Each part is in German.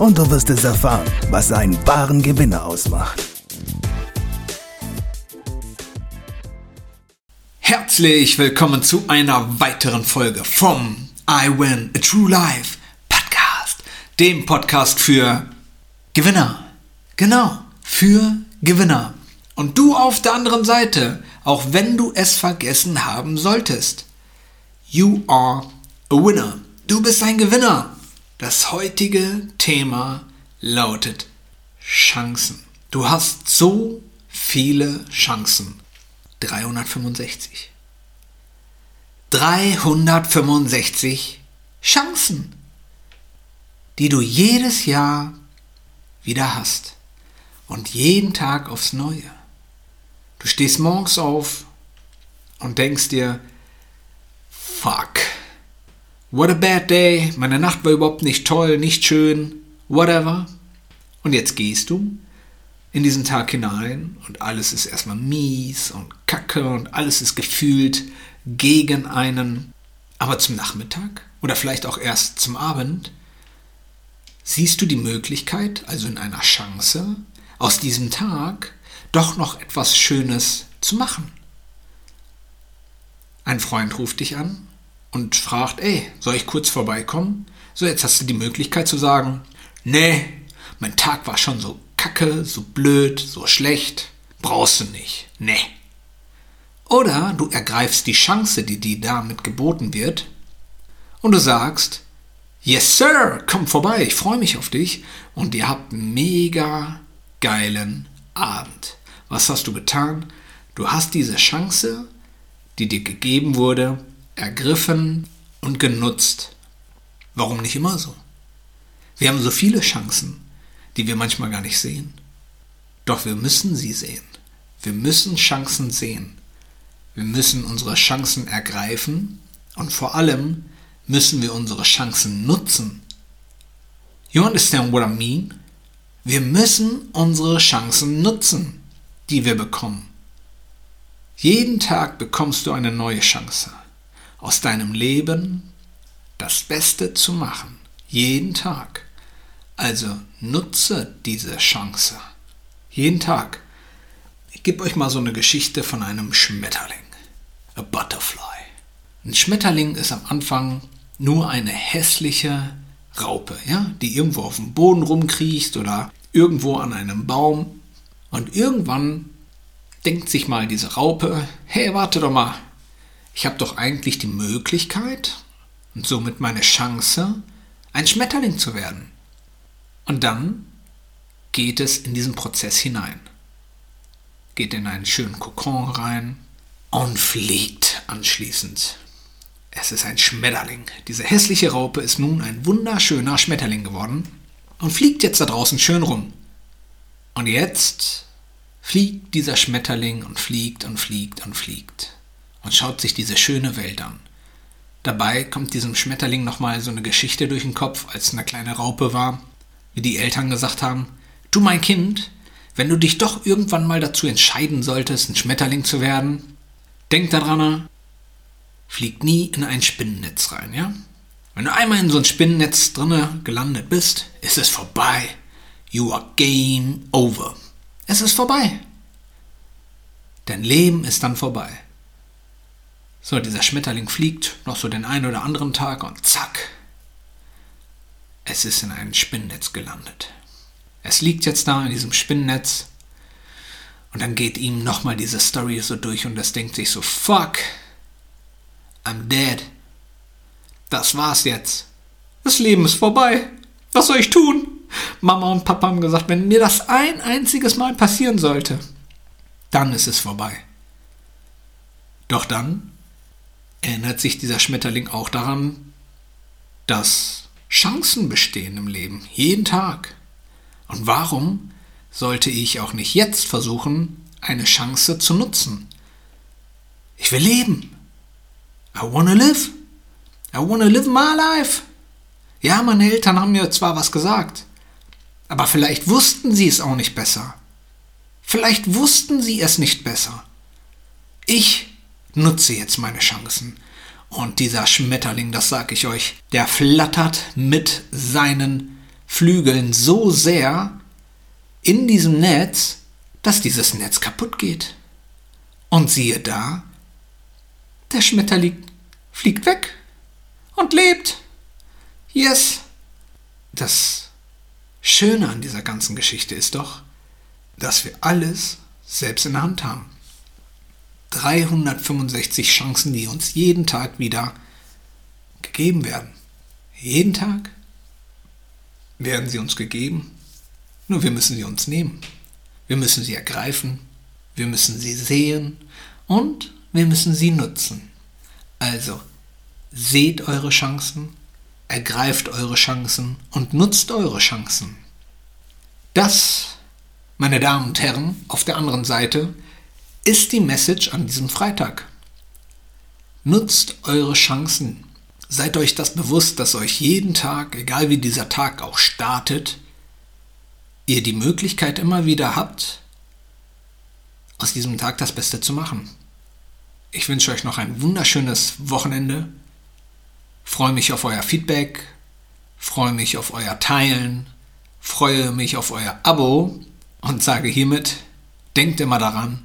und du wirst es erfahren, was einen wahren Gewinner ausmacht. Herzlich willkommen zu einer weiteren Folge vom I Win a True Life Podcast, dem Podcast für Gewinner. Genau, für Gewinner. Und du auf der anderen Seite, auch wenn du es vergessen haben solltest. You are a winner. Du bist ein Gewinner. Das heutige Thema lautet Chancen. Du hast so viele Chancen. 365. 365 Chancen, die du jedes Jahr wieder hast. Und jeden Tag aufs Neue. Du stehst morgens auf und denkst dir, fuck, what a bad day, meine Nacht war überhaupt nicht toll, nicht schön, whatever. Und jetzt gehst du in diesen Tag hinein und alles ist erstmal mies und kacke und alles ist gefühlt gegen einen. Aber zum Nachmittag oder vielleicht auch erst zum Abend siehst du die Möglichkeit, also in einer Chance, aus diesem Tag doch noch etwas Schönes zu machen. Ein Freund ruft dich an und fragt, ey, soll ich kurz vorbeikommen? So, jetzt hast du die Möglichkeit zu sagen, nee, mein Tag war schon so kacke, so blöd, so schlecht, brauchst du nicht, nee. Oder du ergreifst die Chance, die dir damit geboten wird, und du sagst, Yes, Sir, komm vorbei, ich freue mich auf dich. Und ihr habt einen mega geilen Abend. Was hast du getan? Du hast diese Chance, die dir gegeben wurde, ergriffen und genutzt. Warum nicht immer so? Wir haben so viele Chancen, die wir manchmal gar nicht sehen. Doch wir müssen sie sehen. Wir müssen Chancen sehen. Wir müssen unsere Chancen ergreifen und vor allem müssen wir unsere Chancen nutzen. You understand what I mean? Wir müssen unsere Chancen nutzen, die wir bekommen. Jeden Tag bekommst du eine neue Chance, aus deinem Leben das Beste zu machen. Jeden Tag. Also nutze diese Chance. Jeden Tag. Ich gebe euch mal so eine Geschichte von einem Schmetterling. A Butterfly. Ein Schmetterling ist am Anfang nur eine hässliche Raupe, ja, die irgendwo auf dem Boden rumkriecht oder irgendwo an einem Baum. Und irgendwann denkt sich mal diese Raupe, hey, warte doch mal, ich habe doch eigentlich die Möglichkeit und somit meine Chance, ein Schmetterling zu werden. Und dann geht es in diesen Prozess hinein. Geht in einen schönen Kokon rein und fliegt anschließend es ist ein Schmetterling. Diese hässliche Raupe ist nun ein wunderschöner Schmetterling geworden und fliegt jetzt da draußen schön rum. Und jetzt fliegt dieser Schmetterling und fliegt und fliegt und fliegt und schaut sich diese schöne Welt an. Dabei kommt diesem Schmetterling nochmal so eine Geschichte durch den Kopf, als eine kleine Raupe war, wie die Eltern gesagt haben, du mein Kind, wenn du dich doch irgendwann mal dazu entscheiden solltest, ein Schmetterling zu werden, denk daran, fliegt nie in ein Spinnennetz rein, ja? Wenn du einmal in so ein Spinnennetz drinne gelandet bist, ist es vorbei. You are game over. Es ist vorbei. Dein Leben ist dann vorbei. So, dieser Schmetterling fliegt noch so den einen oder anderen Tag und zack, es ist in ein Spinnennetz gelandet. Es liegt jetzt da in diesem Spinnennetz und dann geht ihm nochmal diese Story so durch und es denkt sich so, fuck, I'm dead. Das war's jetzt. Das Leben ist vorbei. Was soll ich tun? Mama und Papa haben gesagt, wenn mir das ein einziges Mal passieren sollte, dann ist es vorbei. Doch dann erinnert sich dieser Schmetterling auch daran, dass Chancen bestehen im Leben, jeden Tag. Und warum sollte ich auch nicht jetzt versuchen, eine Chance zu nutzen. Ich will leben. I wanna live. I wanna live my life. Ja, meine Eltern haben mir zwar was gesagt, aber vielleicht wussten sie es auch nicht besser. Vielleicht wussten sie es nicht besser. Ich nutze jetzt meine Chancen. Und dieser Schmetterling, das sag ich euch, der flattert mit seinen Flügeln so sehr in diesem Netz, dass dieses Netz kaputt geht. Und siehe da, der Schmetterling fliegt weg und lebt. Yes. Das Schöne an dieser ganzen Geschichte ist doch, dass wir alles selbst in der Hand haben. 365 Chancen, die uns jeden Tag wieder gegeben werden. Jeden Tag werden sie uns gegeben, nur wir müssen sie uns nehmen. Wir müssen sie ergreifen, wir müssen sie sehen und wir müssen sie nutzen. Also, seht eure Chancen, ergreift eure Chancen und nutzt eure Chancen. Das, meine Damen und Herren, auf der anderen Seite ist die Message an diesem Freitag. Nutzt eure Chancen. Seid euch das bewusst, dass euch jeden Tag, egal wie dieser Tag auch startet, ihr die Möglichkeit immer wieder habt, aus diesem Tag das Beste zu machen. Ich wünsche euch noch ein wunderschönes Wochenende. Freue mich auf euer Feedback, freue mich auf euer Teilen, freue mich auf euer Abo und sage hiermit, denkt immer daran,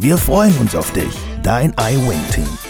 Wir freuen uns auf dich, dein iWin-Team.